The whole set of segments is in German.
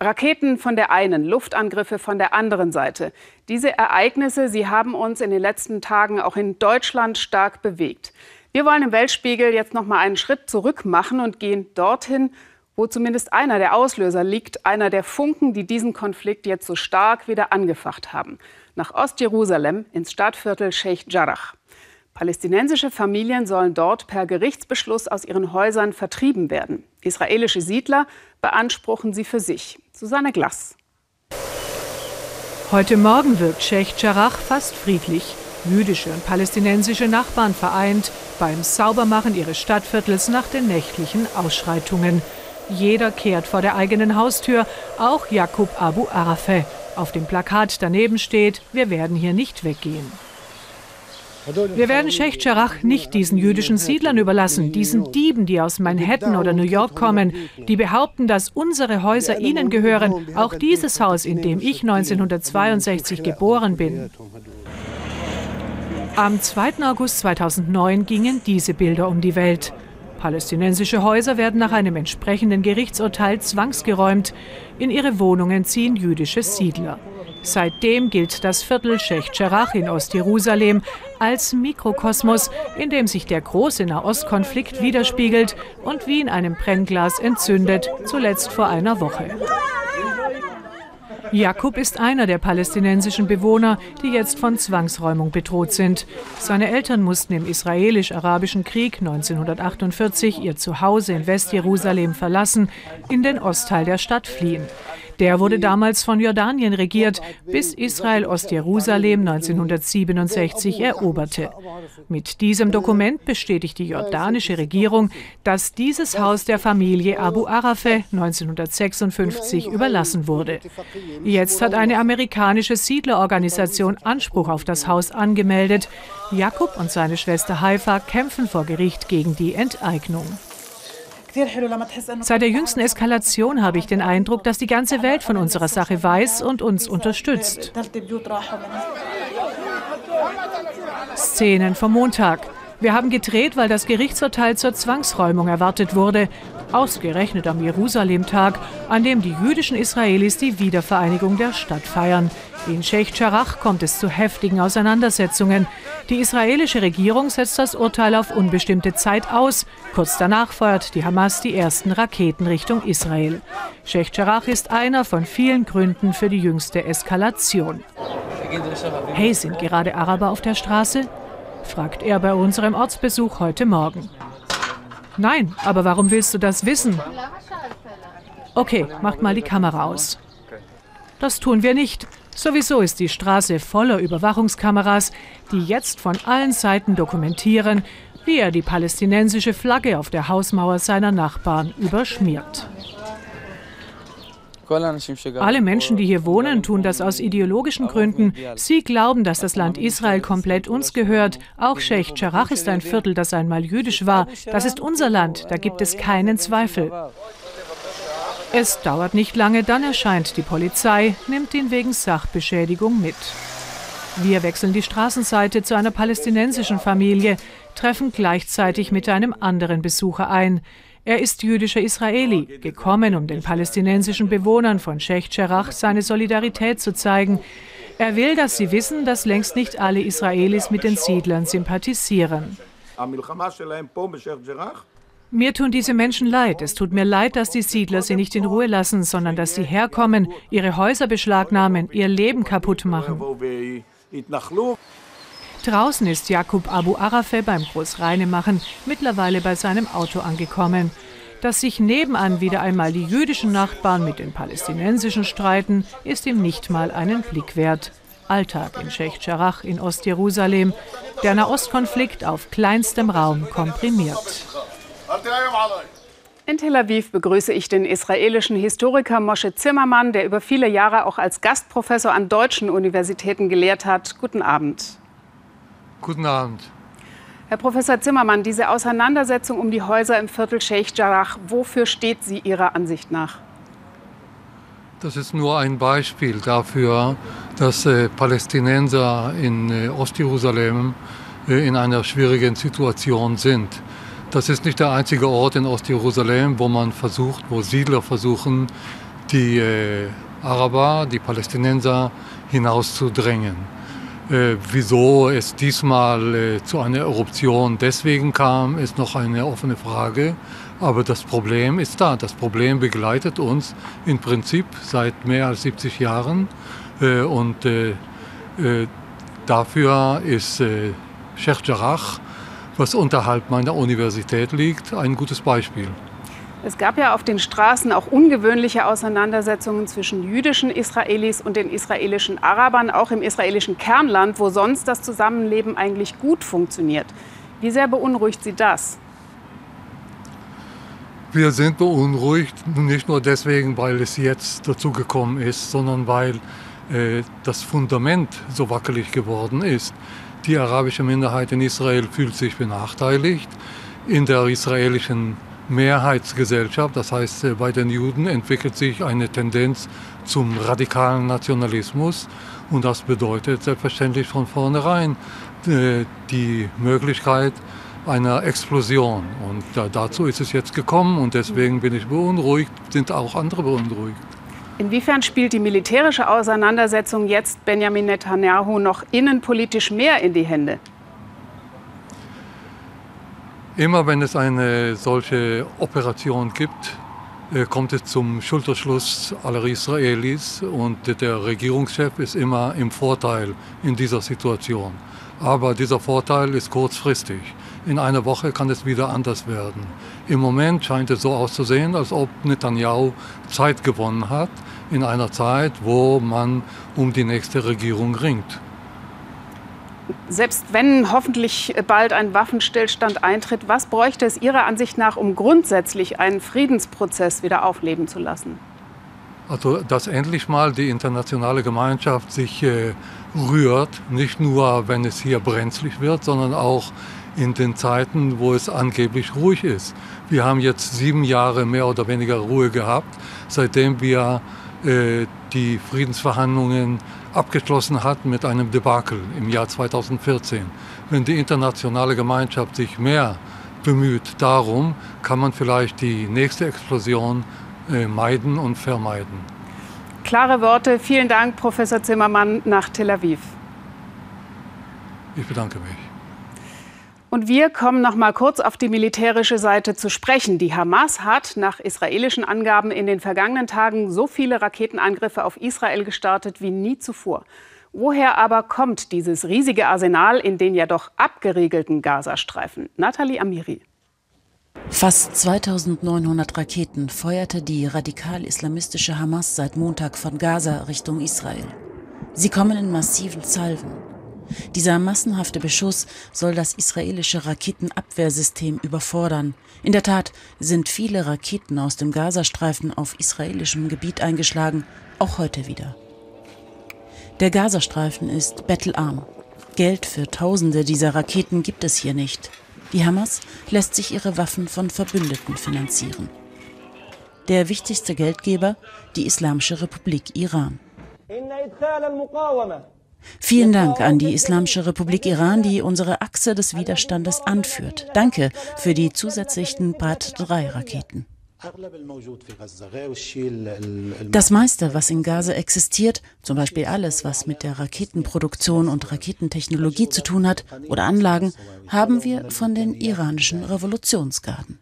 Raketen von der einen, Luftangriffe von der anderen Seite. Diese Ereignisse, sie haben uns in den letzten Tagen auch in Deutschland stark bewegt. Wir wollen im Weltspiegel jetzt noch mal einen Schritt zurück machen und gehen dorthin, wo zumindest einer der Auslöser liegt, einer der Funken, die diesen Konflikt jetzt so stark wieder angefacht haben. Nach Ostjerusalem ins Stadtviertel Sheikh Jarrah. Palästinensische Familien sollen dort per Gerichtsbeschluss aus ihren Häusern vertrieben werden. Israelische Siedler beanspruchen sie für sich. Susanne Glass. Heute Morgen wirkt Sheikh Jarrah fast friedlich. Jüdische und palästinensische Nachbarn vereint beim Saubermachen ihres Stadtviertels nach den nächtlichen Ausschreitungen. Jeder kehrt vor der eigenen Haustür, auch Jakub Abu Arafeh. Auf dem Plakat daneben steht, wir werden hier nicht weggehen. Wir werden Sheikh Jarrah nicht diesen jüdischen Siedlern überlassen, diesen Dieben, die aus Manhattan oder New York kommen, die behaupten, dass unsere Häuser ihnen gehören, auch dieses Haus, in dem ich 1962 geboren bin. Am 2. August 2009 gingen diese Bilder um die Welt. Palästinensische Häuser werden nach einem entsprechenden Gerichtsurteil zwangsgeräumt. In ihre Wohnungen ziehen jüdische Siedler. Seitdem gilt das Viertel Sheikh Jarrah in Ostjerusalem als Mikrokosmos, in dem sich der große Nahostkonflikt widerspiegelt und wie in einem Brennglas entzündet, zuletzt vor einer Woche. Jakub ist einer der palästinensischen Bewohner, die jetzt von Zwangsräumung bedroht sind. Seine Eltern mussten im israelisch-arabischen Krieg 1948 ihr Zuhause in Westjerusalem verlassen, in den Ostteil der Stadt fliehen. Der wurde damals von Jordanien regiert, bis Israel Ostjerusalem 1967 eroberte. Mit diesem Dokument bestätigt die jordanische Regierung, dass dieses Haus der Familie Abu Arafeh 1956 überlassen wurde. Jetzt hat eine amerikanische Siedlerorganisation Anspruch auf das Haus angemeldet. Jakob und seine Schwester Haifa kämpfen vor Gericht gegen die Enteignung. Seit der jüngsten Eskalation habe ich den Eindruck, dass die ganze Welt von unserer Sache weiß und uns unterstützt. Szenen vom Montag. Wir haben gedreht, weil das Gerichtsurteil zur Zwangsräumung erwartet wurde. Ausgerechnet am Jerusalem-Tag, an dem die jüdischen Israelis die Wiedervereinigung der Stadt feiern. In Sheikh Jarrah kommt es zu heftigen Auseinandersetzungen. Die israelische Regierung setzt das Urteil auf unbestimmte Zeit aus. Kurz danach feuert die Hamas die ersten Raketen Richtung Israel. Sheikh Jarrah ist einer von vielen Gründen für die jüngste Eskalation. Hey, sind gerade Araber auf der Straße? Fragt er bei unserem Ortsbesuch heute Morgen. Nein, aber warum willst du das wissen? Okay, macht mal die Kamera aus. Das tun wir nicht. Sowieso ist die Straße voller Überwachungskameras, die jetzt von allen Seiten dokumentieren, wie er die palästinensische Flagge auf der Hausmauer seiner Nachbarn überschmiert. Alle Menschen, die hier wohnen, tun das aus ideologischen Gründen. Sie glauben, dass das Land Israel komplett uns gehört. Auch Sheikh Jarrah ist ein Viertel, das einmal jüdisch war. Das ist unser Land, da gibt es keinen Zweifel. Es dauert nicht lange, dann erscheint die Polizei, nimmt ihn wegen Sachbeschädigung mit. Wir wechseln die Straßenseite zu einer palästinensischen Familie, treffen gleichzeitig mit einem anderen Besucher ein. Er ist jüdischer Israeli, gekommen, um den palästinensischen Bewohnern von Sheikh Jarrah seine Solidarität zu zeigen. Er will, dass sie wissen, dass längst nicht alle Israelis mit den Siedlern sympathisieren. Mir tun diese Menschen leid. Es tut mir leid, dass die Siedler sie nicht in Ruhe lassen, sondern dass sie herkommen, ihre Häuser beschlagnahmen, ihr Leben kaputt machen. Draußen ist Jakub Abu Arafeh beim Großreinemachen, mittlerweile bei seinem Auto angekommen. Dass sich nebenan wieder einmal die jüdischen Nachbarn mit den palästinensischen streiten, ist ihm nicht mal einen Blick wert. Alltag in Sheikh Jarrah in Ostjerusalem, der Nahostkonflikt auf kleinstem Raum komprimiert. In Tel Aviv begrüße ich den israelischen Historiker Moshe Zimmermann, der über viele Jahre auch als Gastprofessor an deutschen Universitäten gelehrt hat. Guten Abend. Guten Abend. Herr Professor Zimmermann, diese Auseinandersetzung um die Häuser im Viertel Sheikh Jarrah, wofür steht sie Ihrer Ansicht nach? Das ist nur ein Beispiel dafür, dass äh, Palästinenser in äh, Ostjerusalem äh, in einer schwierigen Situation sind. Das ist nicht der einzige Ort in Ostjerusalem, wo man versucht, wo Siedler versuchen, die äh, Araber, die Palästinenser hinauszudrängen. Äh, wieso es diesmal äh, zu einer Eruption deswegen kam, ist noch eine offene Frage. Aber das Problem ist da. Das Problem begleitet uns im Prinzip seit mehr als 70 Jahren. Äh, und äh, äh, dafür ist äh, Sheikh Jarrah, was unterhalb meiner Universität liegt, ein gutes Beispiel. Es gab ja auf den Straßen auch ungewöhnliche Auseinandersetzungen zwischen jüdischen Israelis und den israelischen Arabern, auch im israelischen Kernland, wo sonst das Zusammenleben eigentlich gut funktioniert. Wie sehr beunruhigt Sie das? Wir sind beunruhigt, nicht nur deswegen, weil es jetzt dazu gekommen ist, sondern weil äh, das Fundament so wackelig geworden ist. Die arabische Minderheit in Israel fühlt sich benachteiligt. In der israelischen Mehrheitsgesellschaft, das heißt äh, bei den Juden entwickelt sich eine Tendenz zum radikalen Nationalismus und das bedeutet selbstverständlich von vornherein äh, die Möglichkeit einer Explosion. Und dazu ist es jetzt gekommen und deswegen bin ich beunruhigt, sind auch andere beunruhigt. Inwiefern spielt die militärische Auseinandersetzung jetzt Benjamin Netanyahu noch innenpolitisch mehr in die Hände? Immer wenn es eine solche Operation gibt, äh, kommt es zum Schulterschluss aller Israelis und der Regierungschef ist immer im Vorteil in dieser Situation. Aber dieser Vorteil ist kurzfristig. In einer Woche kann es wieder anders werden. Im Moment scheint es so auszusehen, als ob Netanyahu Zeit gewonnen hat, in einer Zeit, wo man um die nächste Regierung ringt selbst wenn hoffentlich bald ein Waffenstillstand eintritt, was bräuchte es Ihrer Ansicht nach, um grundsätzlich einen Friedensprozess wieder aufleben zu lassen? Also, dass endlich mal die internationale Gemeinschaft sich äh, rührt, nicht nur, wenn es hier brenzlig wird, sondern auch in den Zeiten, wo es angeblich ruhig ist. Wir haben jetzt sieben Jahre mehr oder weniger Ruhe gehabt, seitdem wir die Friedensverhandlungen abgeschlossen hat mit einem Debakel im Jahr 2014. Wenn die internationale Gemeinschaft sich mehr bemüht darum, kann man vielleicht die nächste Explosion äh, meiden und vermeiden. Klare Worte. Vielen Dank, Professor Zimmermann, nach Tel Aviv. Ich bedanke mich. Und wir kommen noch mal kurz auf die militärische Seite zu sprechen. Die Hamas hat nach israelischen Angaben in den vergangenen Tagen so viele Raketenangriffe auf Israel gestartet wie nie zuvor. Woher aber kommt dieses riesige Arsenal in den ja doch abgeriegelten Gazastreifen? Nathalie Amiri. Fast 2900 Raketen feuerte die radikal-islamistische Hamas seit Montag von Gaza Richtung Israel. Sie kommen in massiven Salven. Dieser massenhafte Beschuss soll das israelische Raketenabwehrsystem überfordern. In der Tat sind viele Raketen aus dem Gazastreifen auf israelischem Gebiet eingeschlagen, auch heute wieder. Der Gazastreifen ist bettelarm. Geld für Tausende dieser Raketen gibt es hier nicht. Die Hamas lässt sich ihre Waffen von Verbündeten finanzieren. Der wichtigste Geldgeber, die Islamische Republik Iran. Vielen Dank an die Islamische Republik Iran, die unsere Achse des Widerstandes anführt. Danke für die zusätzlichen Brat-3-Raketen. Das meiste, was in Gaza existiert, zum Beispiel alles, was mit der Raketenproduktion und Raketentechnologie zu tun hat oder Anlagen, haben wir von den iranischen Revolutionsgarden.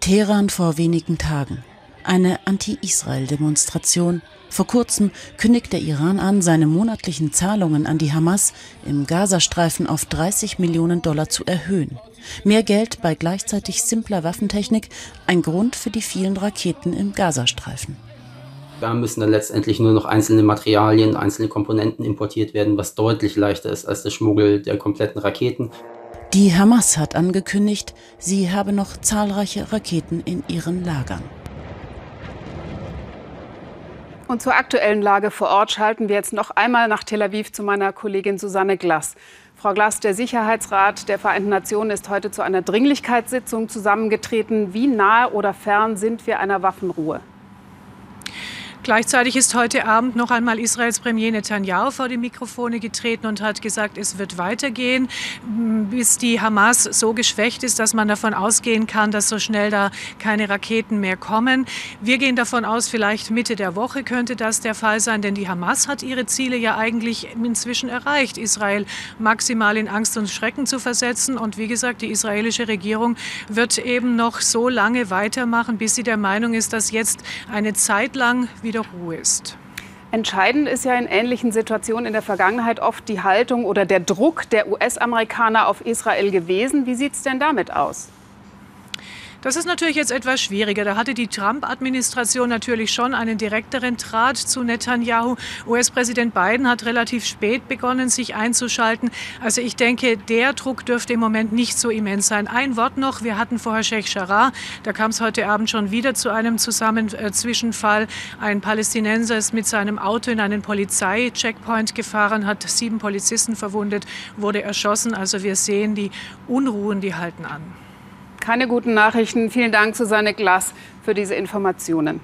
Teheran vor wenigen Tagen eine Anti-Israel-Demonstration. Vor kurzem kündigt der Iran an, seine monatlichen Zahlungen an die Hamas im Gazastreifen auf 30 Millionen Dollar zu erhöhen. Mehr Geld bei gleichzeitig simpler Waffentechnik, ein Grund für die vielen Raketen im Gazastreifen. Da müssen dann letztendlich nur noch einzelne Materialien, einzelne Komponenten importiert werden, was deutlich leichter ist als der Schmuggel der kompletten Raketen. Die Hamas hat angekündigt, sie habe noch zahlreiche Raketen in ihren Lagern. Und zur aktuellen Lage vor Ort schalten wir jetzt noch einmal nach Tel Aviv zu meiner Kollegin Susanne Glass. Frau Glass, der Sicherheitsrat der Vereinten Nationen ist heute zu einer Dringlichkeitssitzung zusammengetreten. Wie nahe oder fern sind wir einer Waffenruhe? Gleichzeitig ist heute Abend noch einmal Israels Premier Netanyahu vor die Mikrofone getreten und hat gesagt, es wird weitergehen, bis die Hamas so geschwächt ist, dass man davon ausgehen kann, dass so schnell da keine Raketen mehr kommen. Wir gehen davon aus, vielleicht Mitte der Woche könnte das der Fall sein, denn die Hamas hat ihre Ziele ja eigentlich inzwischen erreicht, Israel maximal in Angst und Schrecken zu versetzen. Und wie gesagt, die israelische Regierung wird eben noch so lange weitermachen, bis sie der Meinung ist, dass jetzt eine Zeit lang wieder wieder Ruhe ist. Entscheidend ist ja in ähnlichen Situationen in der Vergangenheit oft die Haltung oder der Druck der US-Amerikaner auf Israel gewesen. Wie sieht es denn damit aus? Das ist natürlich jetzt etwas schwieriger. Da hatte die Trump-Administration natürlich schon einen direkteren Draht zu Netanyahu. US-Präsident Biden hat relativ spät begonnen, sich einzuschalten. Also ich denke, der Druck dürfte im Moment nicht so immens sein. Ein Wort noch. Wir hatten vorher Sheikh Jarrah. Da kam es heute Abend schon wieder zu einem Zusammenzwischenfall. Ein Palästinenser ist mit seinem Auto in einen Polizei-Checkpoint gefahren, hat sieben Polizisten verwundet, wurde erschossen. Also wir sehen, die Unruhen, die halten an keine guten Nachrichten. Vielen Dank, Susanne Glass, für diese Informationen.